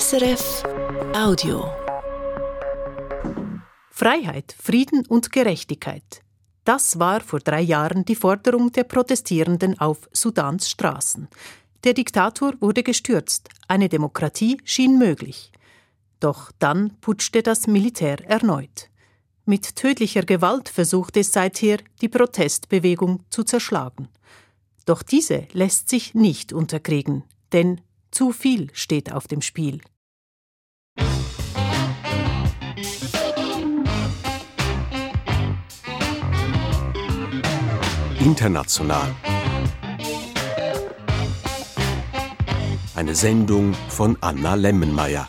SRF Audio. Freiheit, Frieden und Gerechtigkeit. Das war vor drei Jahren die Forderung der Protestierenden auf Sudans Straßen. Der Diktator wurde gestürzt, eine Demokratie schien möglich. Doch dann putschte das Militär erneut. Mit tödlicher Gewalt versucht es seither, die Protestbewegung zu zerschlagen. Doch diese lässt sich nicht unterkriegen, denn zu viel steht auf dem Spiel. International. Eine Sendung von Anna Lemmenmeier.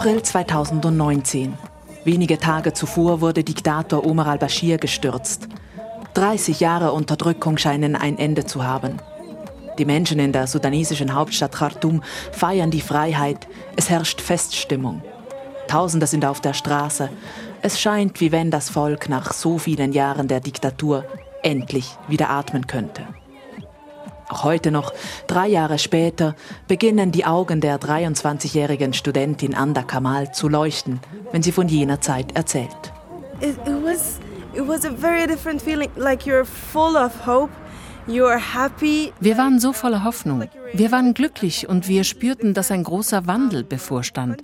April 2019. Wenige Tage zuvor wurde Diktator Omar al-Bashir gestürzt. 30 Jahre Unterdrückung scheinen ein Ende zu haben. Die Menschen in der sudanesischen Hauptstadt Khartoum feiern die Freiheit. Es herrscht Feststimmung. Tausende sind auf der Straße. Es scheint, wie wenn das Volk nach so vielen Jahren der Diktatur endlich wieder atmen könnte. Auch heute noch, drei Jahre später, beginnen die Augen der 23-jährigen Studentin Anda Kamal zu leuchten, wenn sie von jener Zeit erzählt. It, it was, it was a very different feeling, like you're full of hope. Wir waren so voller Hoffnung. Wir waren glücklich und wir spürten, dass ein großer Wandel bevorstand.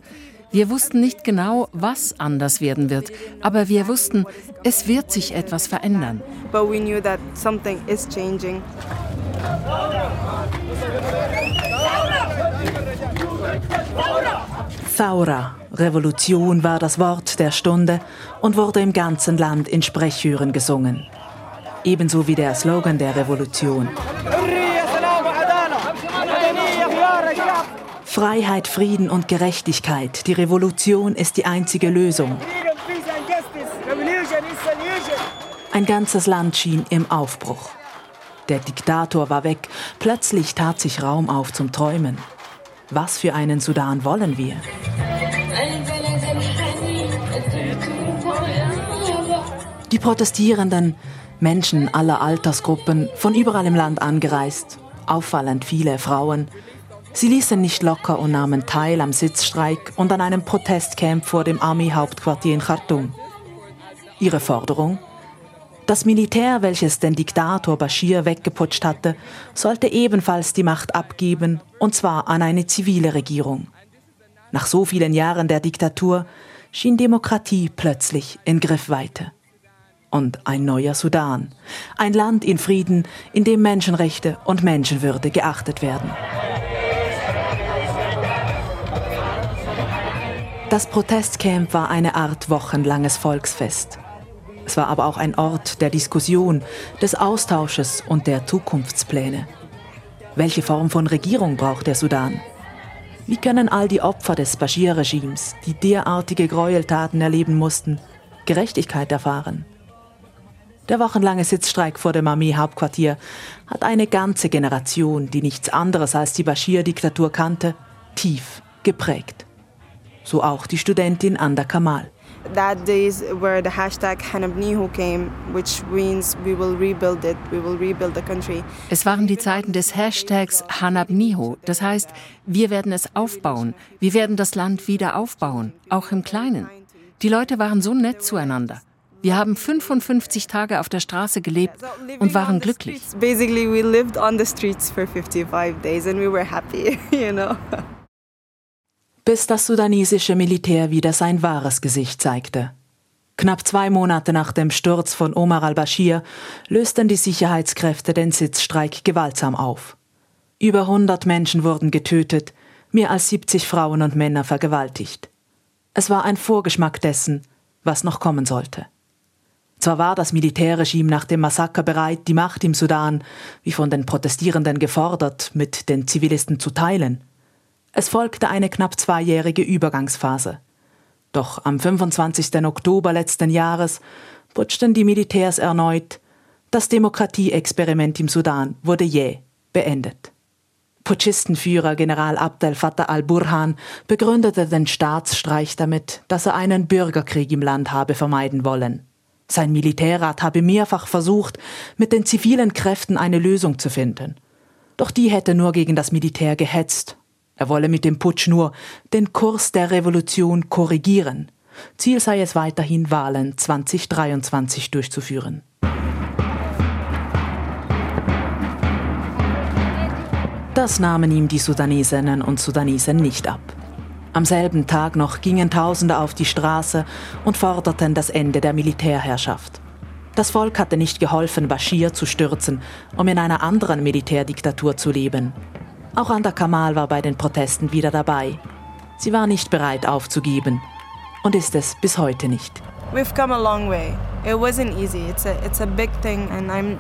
Wir wussten nicht genau, was anders werden wird, aber wir wussten, es wird sich etwas verändern. But we knew that something is changing. Thaura, Revolution war das Wort der Stunde und wurde im ganzen Land in Sprechchören gesungen. Ebenso wie der Slogan der Revolution. Freiheit, Frieden und Gerechtigkeit. Die Revolution ist die einzige Lösung. Ein ganzes Land schien im Aufbruch. Der Diktator war weg. Plötzlich tat sich Raum auf zum Träumen. Was für einen Sudan wollen wir? Die Protestierenden, Menschen aller Altersgruppen, von überall im Land angereist, auffallend viele Frauen, sie ließen nicht locker und nahmen teil am Sitzstreik und an einem Protestcamp vor dem Armeehauptquartier in Khartoum. Ihre Forderung? Das Militär, welches den Diktator Bashir weggeputscht hatte, sollte ebenfalls die Macht abgeben, und zwar an eine zivile Regierung. Nach so vielen Jahren der Diktatur schien Demokratie plötzlich in Griffweite. Und ein neuer Sudan, ein Land in Frieden, in dem Menschenrechte und Menschenwürde geachtet werden. Das Protestcamp war eine Art wochenlanges Volksfest. Es war aber auch ein Ort der Diskussion, des Austausches und der Zukunftspläne. Welche Form von Regierung braucht der Sudan? Wie können all die Opfer des Bashir-Regimes, die derartige Gräueltaten erleben mussten, Gerechtigkeit erfahren? Der wochenlange Sitzstreik vor dem Armeehauptquartier hat eine ganze Generation, die nichts anderes als die Bashir-Diktatur kannte, tief geprägt. So auch die Studentin Anda Kamal that days where the hashtag Hanabnihu came, which means we will rebuild it, we will rebuild the country. Es waren die Zeiten des Hashtags Hanabnihu, das heißt, wir werden es aufbauen, wir werden das Land wieder aufbauen, auch im Kleinen. Die Leute waren so nett zueinander. Wir haben 55 Tage auf der Straße gelebt und waren glücklich. Basically, we lived on the streets for 55 days and we were happy, you know bis das sudanesische Militär wieder sein wahres Gesicht zeigte. Knapp zwei Monate nach dem Sturz von Omar al-Bashir lösten die Sicherheitskräfte den Sitzstreik gewaltsam auf. Über 100 Menschen wurden getötet, mehr als 70 Frauen und Männer vergewaltigt. Es war ein Vorgeschmack dessen, was noch kommen sollte. Zwar war das Militärregime nach dem Massaker bereit, die Macht im Sudan, wie von den Protestierenden gefordert, mit den Zivilisten zu teilen. Es folgte eine knapp zweijährige Übergangsphase. Doch am 25. Oktober letzten Jahres putschten die Militärs erneut. Das Demokratieexperiment im Sudan wurde jäh beendet. Putschistenführer General Abdel Fattah al-Burhan begründete den Staatsstreich damit, dass er einen Bürgerkrieg im Land habe vermeiden wollen. Sein Militärrat habe mehrfach versucht, mit den zivilen Kräften eine Lösung zu finden. Doch die hätte nur gegen das Militär gehetzt. Er wolle mit dem Putsch nur den Kurs der Revolution korrigieren. Ziel sei es weiterhin, Wahlen 2023 durchzuführen. Das nahmen ihm die Sudanesinnen und Sudanesen nicht ab. Am selben Tag noch gingen Tausende auf die Straße und forderten das Ende der Militärherrschaft. Das Volk hatte nicht geholfen, Bashir zu stürzen, um in einer anderen Militärdiktatur zu leben. Auch Anda Kamal war bei den Protesten wieder dabei. Sie war nicht bereit aufzugeben und ist es bis heute nicht. We've come a long way. It wasn't easy. It's a, it's a big thing and I'm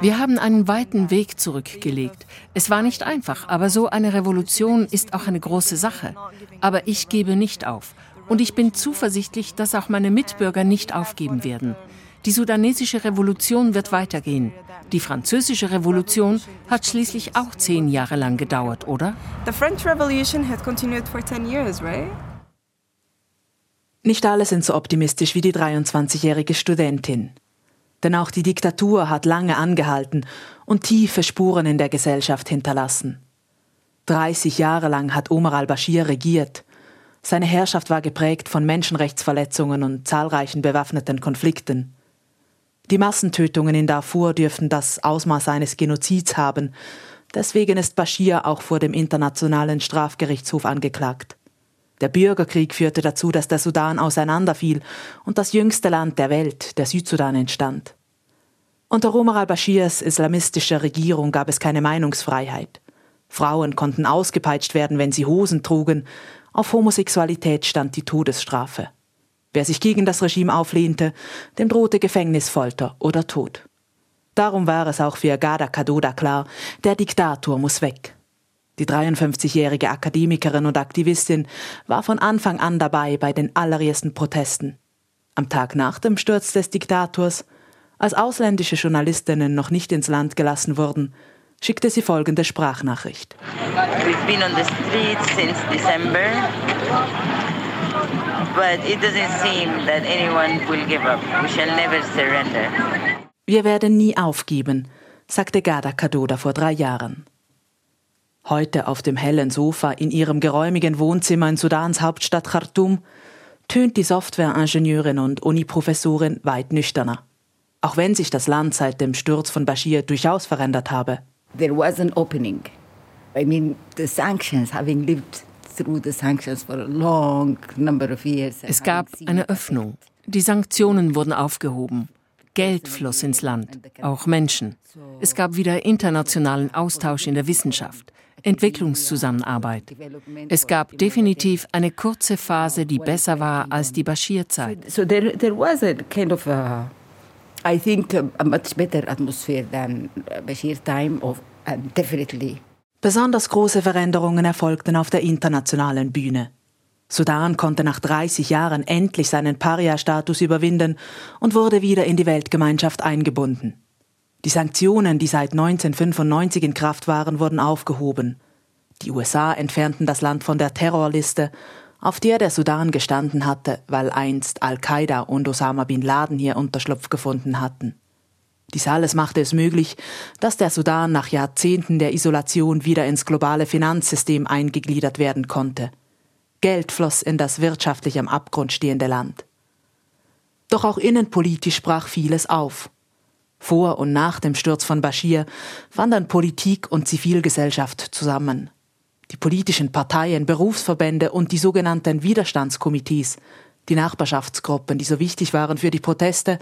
wir haben einen weiten Weg zurückgelegt. Es war nicht einfach, aber so eine Revolution ist auch eine große Sache. Aber ich gebe nicht auf. Und ich bin zuversichtlich, dass auch meine Mitbürger nicht aufgeben werden. Die sudanesische Revolution wird weitergehen. Die französische Revolution hat schließlich auch zehn Jahre lang gedauert, oder? The French Revolution had continued for 10 years, right? Nicht alle sind so optimistisch wie die 23-jährige Studentin. Denn auch die Diktatur hat lange angehalten und tiefe Spuren in der Gesellschaft hinterlassen. 30 Jahre lang hat Omar al-Bashir regiert. Seine Herrschaft war geprägt von Menschenrechtsverletzungen und zahlreichen bewaffneten Konflikten. Die Massentötungen in Darfur dürften das Ausmaß eines Genozids haben. Deswegen ist Bashir auch vor dem Internationalen Strafgerichtshof angeklagt. Der Bürgerkrieg führte dazu, dass der Sudan auseinanderfiel und das jüngste Land der Welt, der Südsudan, entstand. Unter Omar al-Bashirs islamistischer Regierung gab es keine Meinungsfreiheit. Frauen konnten ausgepeitscht werden, wenn sie Hosen trugen. Auf Homosexualität stand die Todesstrafe. Wer sich gegen das Regime auflehnte, dem drohte Gefängnisfolter oder Tod. Darum war es auch für Gada Kadoda klar, der Diktator muss weg. Die 53-jährige Akademikerin und Aktivistin war von Anfang an dabei bei den allerersten Protesten. Am Tag nach dem Sturz des Diktators, als ausländische Journalistinnen noch nicht ins Land gelassen wurden, schickte sie folgende Sprachnachricht. We've been on the streets since December, but it doesn't seem that anyone will give up. We shall never surrender. Wir werden nie aufgeben, sagte Gada Kadoda vor drei Jahren. Heute auf dem hellen Sofa in ihrem geräumigen Wohnzimmer in Sudans Hauptstadt Khartoum tönt die Softwareingenieurin und Uniprofessorin weit nüchterner. Auch wenn sich das Land seit dem Sturz von Bashir durchaus verändert habe. There was an opening. I mean, the sanctions, having lived es gab eine Öffnung. Die Sanktionen wurden aufgehoben. Geld floss ins Land, auch Menschen. Es gab wieder internationalen Austausch in der Wissenschaft. Entwicklungszusammenarbeit. Es gab definitiv eine kurze Phase, die besser war als die Bashir-Zeit. So there, there was a kind of a, I think a much better atmosphere than Bashir time of uh, definitely. Besonders große Veränderungen erfolgten auf der internationalen Bühne. Sudan konnte nach 30 Jahren endlich seinen Paria-Status überwinden und wurde wieder in die Weltgemeinschaft eingebunden. Die Sanktionen, die seit 1995 in Kraft waren, wurden aufgehoben. Die USA entfernten das Land von der Terrorliste, auf der der Sudan gestanden hatte, weil einst Al-Qaida und Osama bin Laden hier Unterschlupf gefunden hatten. Dies alles machte es möglich, dass der Sudan nach Jahrzehnten der Isolation wieder ins globale Finanzsystem eingegliedert werden konnte. Geld floss in das wirtschaftlich am Abgrund stehende Land. Doch auch innenpolitisch brach vieles auf. Vor und nach dem Sturz von Bashir fanden Politik und Zivilgesellschaft zusammen. Die politischen Parteien, Berufsverbände und die sogenannten Widerstandskomitees, die Nachbarschaftsgruppen, die so wichtig waren für die Proteste,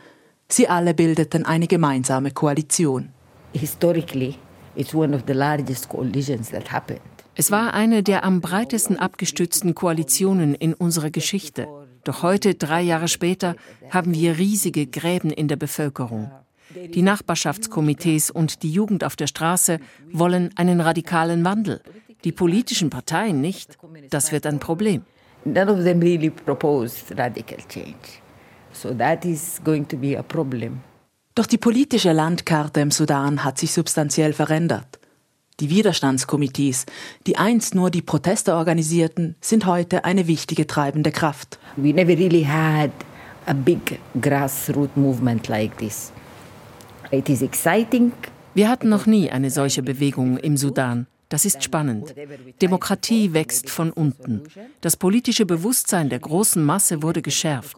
sie alle bildeten eine gemeinsame Koalition. Historically, it's one of the largest coalitions that happened. Es war eine der am breitesten abgestützten Koalitionen in unserer Geschichte. Doch heute, drei Jahre später, haben wir riesige Gräben in der Bevölkerung. Die Nachbarschaftskomitees und die Jugend auf der Straße wollen einen radikalen Wandel. Die politischen Parteien nicht. Das wird ein Problem. None of them really proposed radical change. So that is going to be a problem. Doch die politische Landkarte im Sudan hat sich substanziell verändert. Die Widerstandskomitees, die einst nur die Proteste organisierten, sind heute eine wichtige treibende Kraft. We never really had a big grassroots movement like this. It is exciting. Wir hatten noch nie eine solche Bewegung im Sudan. Das ist spannend. Demokratie wächst von unten. Das politische Bewusstsein der großen Masse wurde geschärft.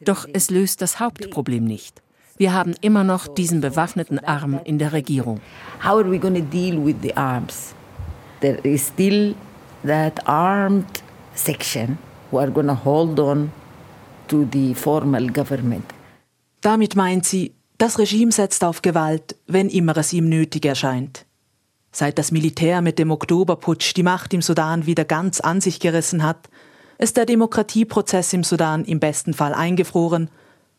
Doch es löst das Hauptproblem nicht. Wir haben immer noch diesen bewaffneten Arm in der Regierung. How are we going to deal with the arms? There is still that armed section who are going to hold on to the formal government. Damit meint sie, das Regime setzt auf Gewalt, wenn immer es ihm nötig erscheint. Seit das Militär mit dem Oktoberputsch die Macht im Sudan wieder ganz an sich gerissen hat, ist der Demokratieprozess im Sudan im besten Fall eingefroren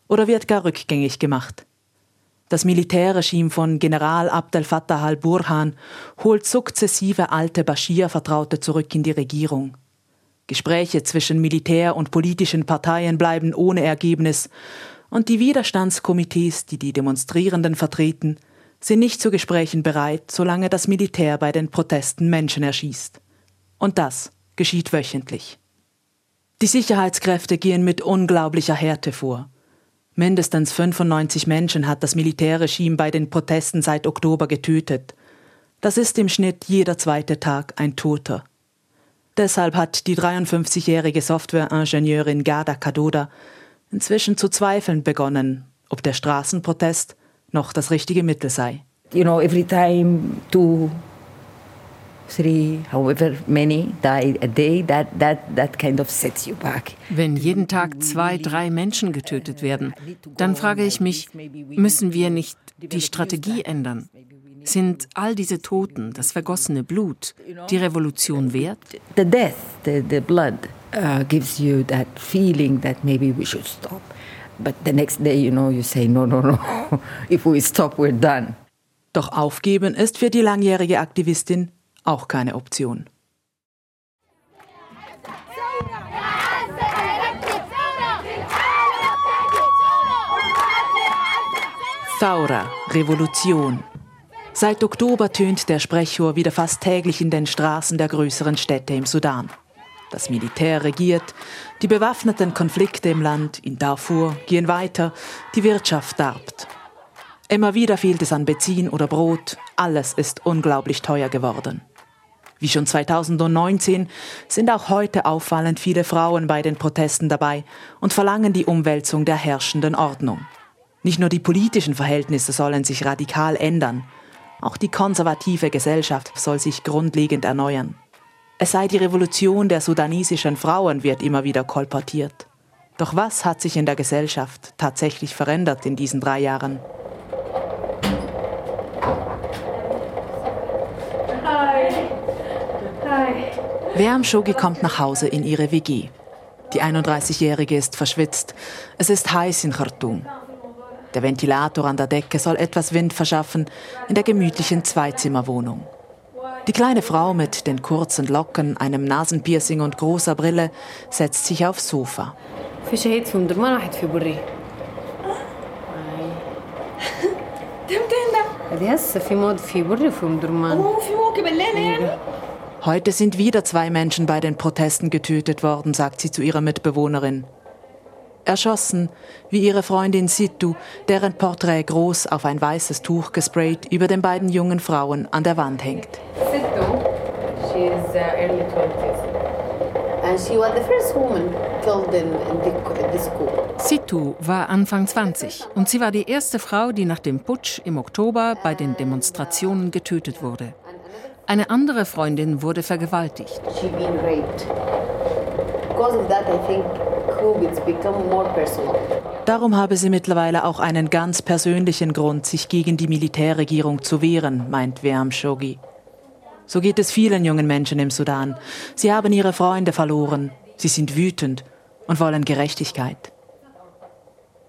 oder wird gar rückgängig gemacht. Das Militärregime von General Abdel Fattah al-Burhan holt sukzessive alte Bashir-Vertraute zurück in die Regierung. Gespräche zwischen Militär und politischen Parteien bleiben ohne Ergebnis und die Widerstandskomitees, die die Demonstrierenden vertreten, sind nicht zu Gesprächen bereit, solange das Militär bei den Protesten Menschen erschießt. Und das geschieht wöchentlich. Die Sicherheitskräfte gehen mit unglaublicher Härte vor. Mindestens 95 Menschen hat das Militärregime bei den Protesten seit Oktober getötet. Das ist im Schnitt jeder zweite Tag ein Toter. Deshalb hat die 53-jährige Softwareingenieurin Garda Kadoda inzwischen zu zweifeln begonnen, ob der Straßenprotest noch das richtige Mittel sei. You know, every time two, three, however many die a day, that, that, that kind of sets you back. Wenn jeden Tag zwei, drei Menschen getötet werden, dann frage ich mich, müssen wir nicht die Strategie ändern? Sind all diese Toten, das vergossene Blut, die Revolution wert? The death, the, the blood uh, gives you that feeling that maybe we should stop. But the next day, you know, you say, no, no, no. If we stop, we're done. Doch aufgeben ist für die langjährige Aktivistin auch keine Option. Thaura, Revolution. Seit Oktober tönt der Sprechchor wieder fast täglich in den Straßen der größeren Städte im Sudan. Das Militär regiert, die bewaffneten Konflikte im Land, in Darfur, gehen weiter, die Wirtschaft darbt. Immer wieder fehlt es an Benzin oder Brot, alles ist unglaublich teuer geworden. Wie schon 2019 sind auch heute auffallend viele Frauen bei den Protesten dabei und verlangen die Umwälzung der herrschenden Ordnung. Nicht nur die politischen Verhältnisse sollen sich radikal ändern, auch die konservative Gesellschaft soll sich grundlegend erneuern. Es sei die Revolution der sudanesischen Frauen, wird immer wieder kolportiert. Doch was hat sich in der Gesellschaft tatsächlich verändert in diesen drei Jahren? Werm Shogi kommt nach Hause in ihre WG. Die 31-Jährige ist verschwitzt. Es ist heiß in Khartoum. Der Ventilator an der Decke soll etwas Wind verschaffen in der gemütlichen Zweizimmerwohnung. Die kleine Frau mit den kurzen Locken, einem Nasenpiercing und großer Brille setzt sich aufs Sofa. Heute sind wieder zwei Menschen bei den Protesten getötet worden, sagt sie zu ihrer Mitbewohnerin. Erschossen, wie ihre Freundin Situ, deren Porträt groß auf ein weißes Tuch gesprayt über den beiden jungen Frauen an der Wand hängt. Situ, she is uh, early 20s. And she was the first woman killed in, in, the, in the school. Situ war Anfang 20 und sie war die erste Frau, die nach dem Putsch im Oktober bei den Demonstrationen getötet wurde. Eine andere Freundin wurde vergewaltigt. She been raped. Because of that, I think Darum habe sie mittlerweile auch einen ganz persönlichen Grund, sich gegen die Militärregierung zu wehren, meint Werm Shogi. So geht es vielen jungen Menschen im Sudan. Sie haben ihre Freunde verloren, sie sind wütend und wollen Gerechtigkeit.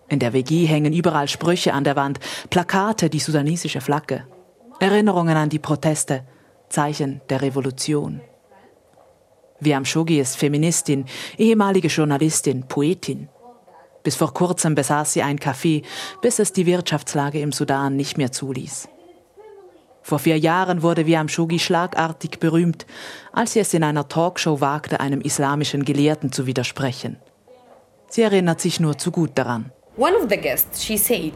In der WG hängen überall Sprüche an der Wand, Plakate, die sudanesische Flagge, Erinnerungen an die Proteste, Zeichen der Revolution. Wiam Shogi ist Feministin, ehemalige Journalistin, Poetin. Bis vor kurzem besaß sie ein Café, bis es die Wirtschaftslage im Sudan nicht mehr zuließ. Vor vier Jahren wurde Wiam Shugi schlagartig berühmt, als sie es in einer Talkshow wagte, einem islamischen Gelehrten zu widersprechen. Sie erinnert sich nur zu gut daran. One of the guests, she said,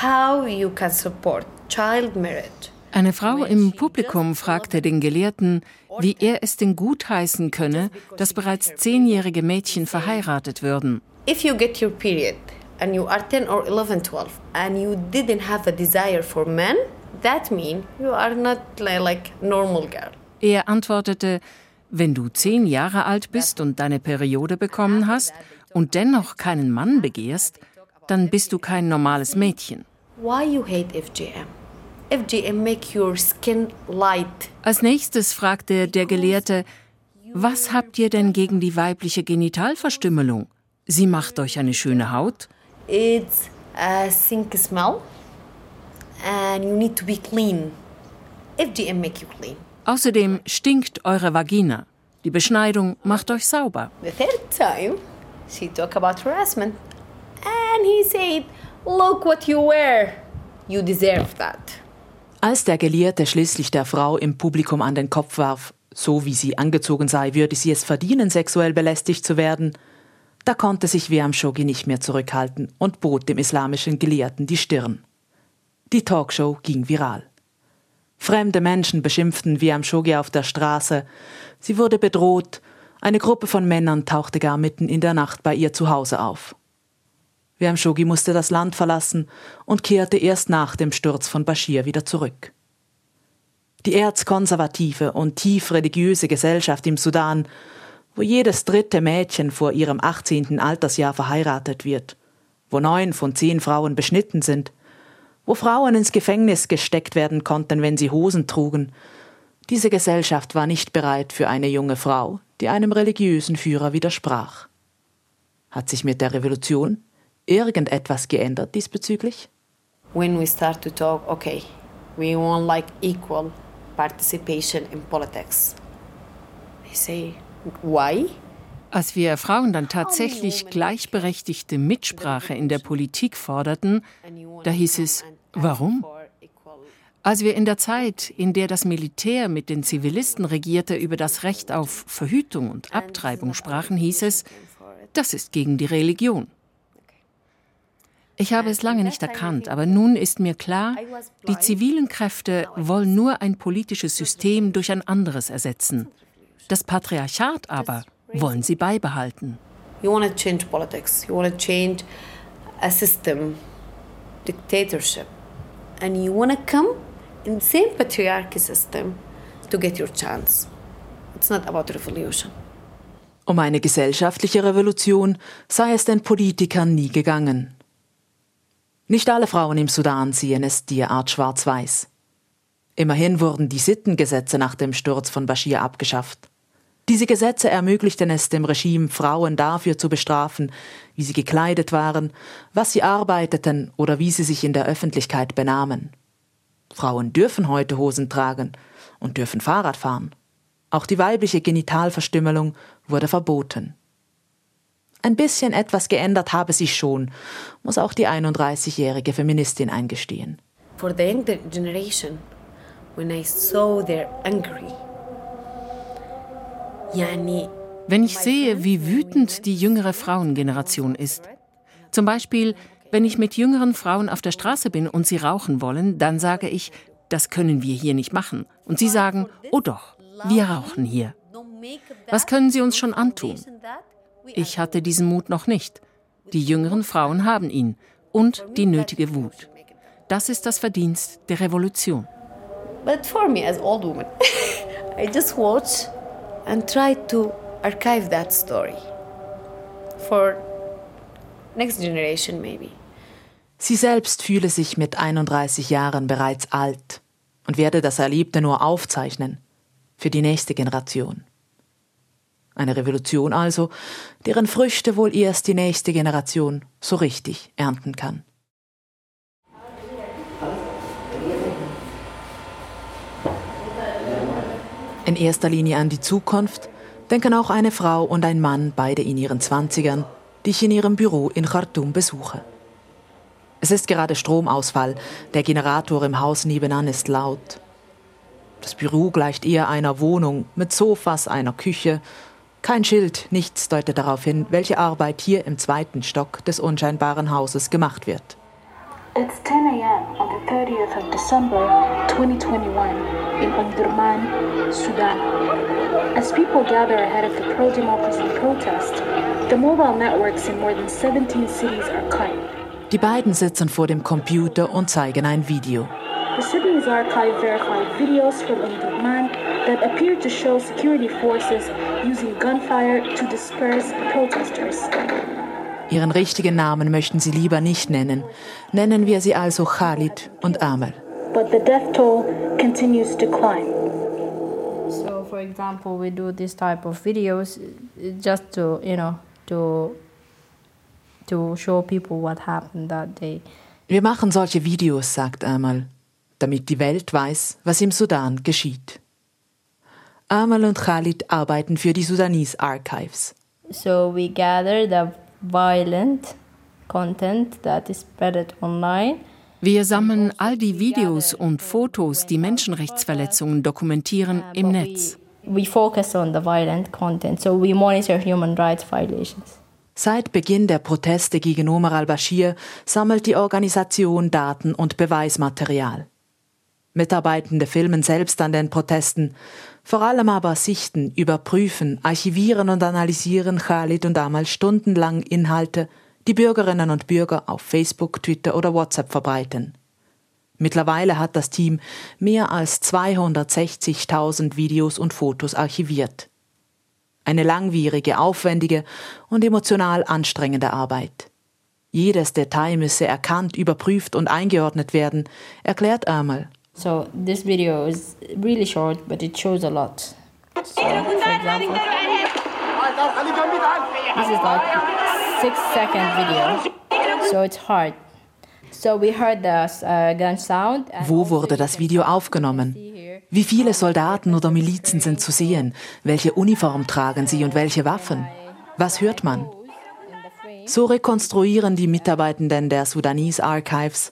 how you can support child marriage. Eine Frau im Publikum fragte den Gelehrten, wie er es denn gutheißen könne, dass bereits zehnjährige Mädchen verheiratet würden. If you get your period and you are 10 or 11, 12 and you didn't have a desire for men, that means you are not like normal girl. Er antwortete, wenn du zehn Jahre alt bist und deine Periode bekommen hast und dennoch keinen Mann begehrst, dann bist du kein normales Mädchen. Why you hate FGM? FGM make your skin light. Als nächstes fragte der Gelehrte, was habt ihr denn gegen die weibliche Genitalverstümmelung? Sie macht euch eine schöne Haut. It's a sink smell and you need to be clean. FGM make you clean. Außerdem stinkt eure Vagina. Die Beschneidung macht euch sauber. The third time, she talked about harassment and he said, look what you wear. You deserve that. Als der Gelehrte schließlich der Frau im Publikum an den Kopf warf, so wie sie angezogen sei, würde sie es verdienen, sexuell belästigt zu werden, da konnte sich Wiam Shogi nicht mehr zurückhalten und bot dem islamischen Gelehrten die Stirn. Die Talkshow ging viral. Fremde Menschen beschimpften Wiam Shogi auf der Straße. Sie wurde bedroht. Eine Gruppe von Männern tauchte gar mitten in der Nacht bei ihr zu Hause auf. Wiam Shogi musste das Land verlassen und kehrte erst nach dem Sturz von Bashir wieder zurück. Die erzkonservative und tief religiöse Gesellschaft im Sudan, wo jedes dritte Mädchen vor ihrem 18. Altersjahr verheiratet wird, wo neun von zehn Frauen beschnitten sind, wo Frauen ins Gefängnis gesteckt werden konnten, wenn sie Hosen trugen. Diese Gesellschaft war nicht bereit für eine junge Frau, die einem religiösen Führer widersprach. Hat sich mit der Revolution irgendetwas geändert diesbezüglich? When we start to talk, okay, we want like equal participation in politics. They say, why? Als wir Frauen dann tatsächlich gleichberechtigte Mitsprache in der Politik forderten, da hieß es, warum? Als wir in der Zeit, in der das Militär mit den Zivilisten regierte, über das Recht auf Verhütung und Abtreibung sprachen, hieß es, das ist gegen die Religion. Ich habe es lange nicht erkannt, aber nun ist mir klar, die zivilen Kräfte wollen nur ein politisches System durch ein anderes ersetzen. Das Patriarchat aber wollen sie beibehalten. You want to change politics. You want to change a system, dictatorship, and you want to come in the same patriarchy system to get your chance. It's not about revolution. Um eine gesellschaftliche Revolution sei es den Politikern nie gegangen. Nicht alle Frauen im Sudan sehen es derart schwarz-weiß. Immerhin wurden die Sittengesetze nach dem Sturz von Bashir abgeschafft. Diese Gesetze ermöglichten es dem Regime, Frauen dafür zu bestrafen, wie sie gekleidet waren, was sie arbeiteten oder wie sie sich in der Öffentlichkeit benahmen. Frauen dürfen heute Hosen tragen und dürfen Fahrrad fahren. Auch die weibliche Genitalverstümmelung wurde verboten. Ein bisschen etwas geändert habe sich schon, muss auch die 31-jährige Feministin eingestehen. For the younger generation, when I saw their angry, yani Wenn ich sehe, wie wütend die jüngere Frauengeneration ist, zum Beispiel, wenn ich mit jüngeren Frauen auf der Straße bin und sie rauchen wollen, dann sage ich, das können wir hier nicht machen. Und sie sagen, oh doch, wir rauchen hier. Was können sie uns schon antun? Ich hatte diesen Mut noch nicht. Die jüngeren Frauen haben ihn und die nötige Wut. Das ist das Verdienst der Revolution. But for me as old woman, I just watch and try to archive that story for next generation maybe. Sie selbst fühle sich mit 31 Jahren bereits alt und werde das Erlebte nur aufzeichnen für die nächste Generation. Eine Revolution also, deren Früchte wohl erst die nächste Generation so richtig ernten kann. In erster Linie an die Zukunft denken auch eine Frau und ein Mann, beide in ihren Zwanzigern, die ich in ihrem Büro in Khartoum besuche. Es ist gerade Stromausfall, der Generator im Haus nebenan ist laut. Das Büro gleicht eher einer Wohnung mit Sofas, einer Küche. Kein Schild, nichts deutet darauf hin, welche Arbeit hier im zweiten Stock des unscheinbaren Hauses gemacht wird. It's 10 a.m. on the 30th of December 2021 in Omdurman, Sudan. As people gather ahead of the pro-democracy protest, the mobile networks in more than 17 cities are cut. Die beiden sitzen vor dem Computer und zeigen ein Video. The Sudanese archive verified videos from Omdurman that appear to show security forces using gunfire to disperse protesters. Ihren richtigen Namen möchten sie lieber nicht nennen. Nennen wir sie also Khalid und Amal. But the death toll continues to climb. So, for example, we do this type of videos just to, you know, to to show people what happened that day. Wir machen solche Videos, sagt Amal, damit die Welt weiß, was im Sudan geschieht. Amal und Khalid arbeiten für die Sudanese Archives. So we gather the violent content that is spread online. Wir sammeln all die Videos und Fotos, die Menschenrechtsverletzungen dokumentieren, im Netz. We focus on the violent content, so we monitor human rights violations. Seit Beginn der Proteste gegen Omar al-Bashir sammelt die Organisation Daten und Beweismaterial. Mitarbeitende filmen selbst an den Protesten, vor allem aber sichten, überprüfen, archivieren und analysieren Khalid und Amal stundenlang Inhalte, die Bürgerinnen und Bürger auf Facebook, Twitter oder WhatsApp verbreiten. Mittlerweile hat das Team mehr als 260.000 Videos und Fotos archiviert. Eine langwierige, aufwendige und emotional anstrengende Arbeit. Jedes Detail müsse erkannt, überprüft und eingeordnet werden, erklärt Amal. So this video is really short, but it shows a lot. So, for example, this is like six second video, so it's hard. So we heard the uh, gun sound. Wo wurde das Video aufgenommen? Wie viele Soldaten oder Milizen sind zu sehen? Welche Uniform tragen sie und welche Waffen? Was hört man? So rekonstruieren die Mitarbeitenden der Sudanese Archives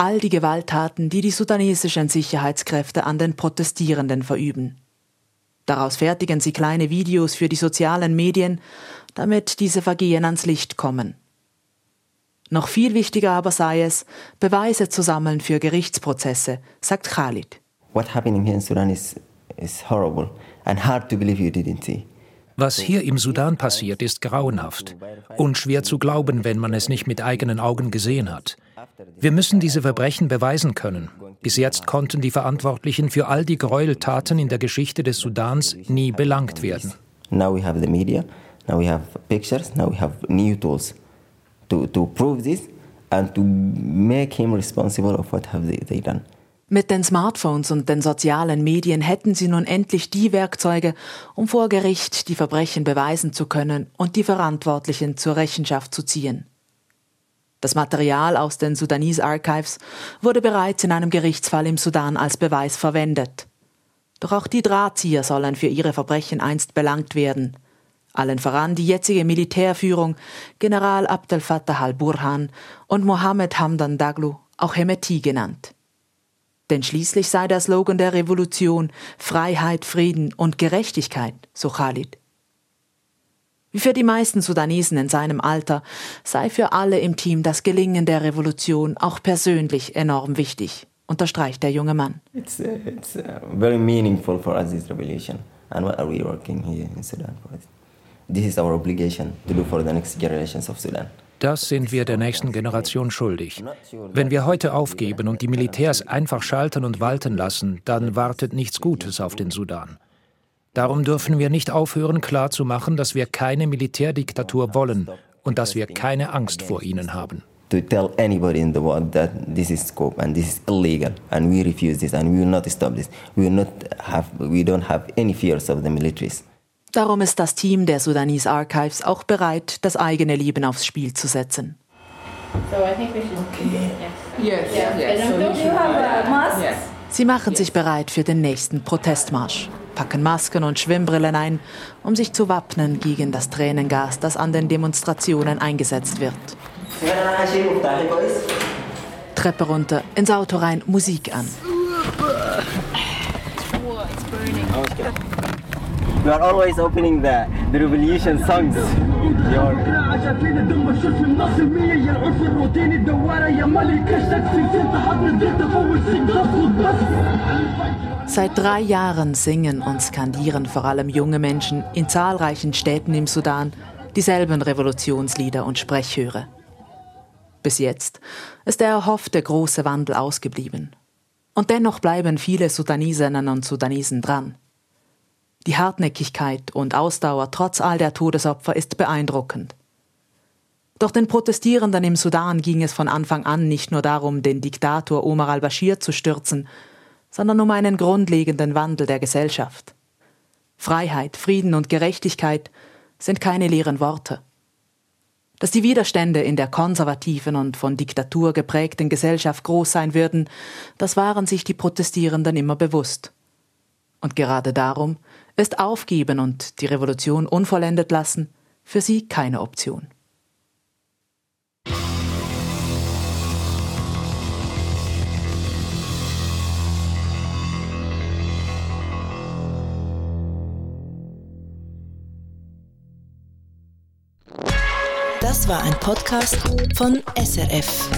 all die Gewalttaten, die die sudanesischen Sicherheitskräfte an den Protestierenden verüben. Daraus fertigen sie kleine Videos für die sozialen Medien, damit diese Vergehen ans Licht kommen. Noch viel wichtiger aber sei es, Beweise zu sammeln für Gerichtsprozesse, sagt Khalid. What happening here in Sudan is, is horrible and hard to believe you didn't see. Was hier im Sudan passiert, ist grauenhaft und schwer zu glauben, wenn man es nicht mit eigenen Augen gesehen hat. Wir müssen diese Verbrechen beweisen können. Bis jetzt konnten die Verantwortlichen für all die Gräueltaten in der Geschichte des Sudans nie belangt werden. Now we have the media, now we have pictures, now we have new tools to, to prove this and to make him responsible of what have they, they done. Mit den Smartphones und den sozialen Medien hätten sie nun endlich die Werkzeuge, um vor Gericht die Verbrechen beweisen zu können und die Verantwortlichen zur Rechenschaft zu ziehen. Das Material aus den Sudanese Archives wurde bereits in einem Gerichtsfall im Sudan als Beweis verwendet. Doch auch die Drahtzieher sollen für ihre Verbrechen einst belangt werden. Allen voran die jetzige Militärführung, General Abdel Fattah al-Burhan und Mohammed Hamdan Daglo, auch Hemeti genannt. Denn schließlich sei der Slogan der Revolution Freiheit, Frieden und Gerechtigkeit, so Khalid. Wie für die meisten Sudanesen in seinem Alter sei für alle im Team das Gelingen der Revolution auch persönlich enorm wichtig, unterstreicht der junge Mann. It's, uh, it's uh, very meaningful for us, this revolution. And what are we working here in Sudan for? This is our obligation to do for the next generations of Sudan. Das sind wir der nächsten Generation schuldig. Wenn wir heute aufgeben und die Militärs einfach schalten und walten lassen, dann wartet nichts Gutes auf den Sudan. Darum dürfen wir nicht aufhören, klarzumachen, dass wir keine Militärdiktatur wollen und dass wir keine Angst vor ihnen haben. To tell anybody in the world that this is scope and this is illegal and we refuse this and we will not stop this. We will not have, we don't have any fears of the militaries. Darum ist das Team der Sudanese Archives auch bereit, das eigene Leben aufs Spiel zu setzen. So I think we should. Yes. Yes. yes. So you have a mask. Sie machen sich bereit für den nächsten Protestmarsch. packen Masken und Schwimmbrillen ein, um sich zu wappnen gegen das Tränengas, das an den Demonstrationen eingesetzt wird. Treppe runter, ins Auto rein, Musik an. We are always opening the, the revolution songs. Seit drei Jahren singen und skandieren vor allem junge Menschen in zahlreichen Städten im Sudan dieselben Revolutionslieder und Sprechchöre. Bis jetzt ist der erhoffte große Wandel ausgeblieben. Und dennoch bleiben viele Sudanesinnen und Sudanesen dran. Die Hartnäckigkeit und Ausdauer trotz all der Todesopfer ist beeindruckend. Doch den Protestierenden im Sudan ging es von Anfang an nicht nur darum, den Diktator Omar al-Bashir zu stürzen, sondern um einen grundlegenden Wandel der Gesellschaft. Freiheit, Frieden und Gerechtigkeit sind keine leeren Worte. Dass die Widerstände in der konservativen und von Diktatur geprägten Gesellschaft groß sein würden, das waren sich die Protestierenden immer bewusst. Und gerade darum ist Aufgeben und die Revolution unvollendet lassen für sie keine Option. Das war ein Podcast von SRF.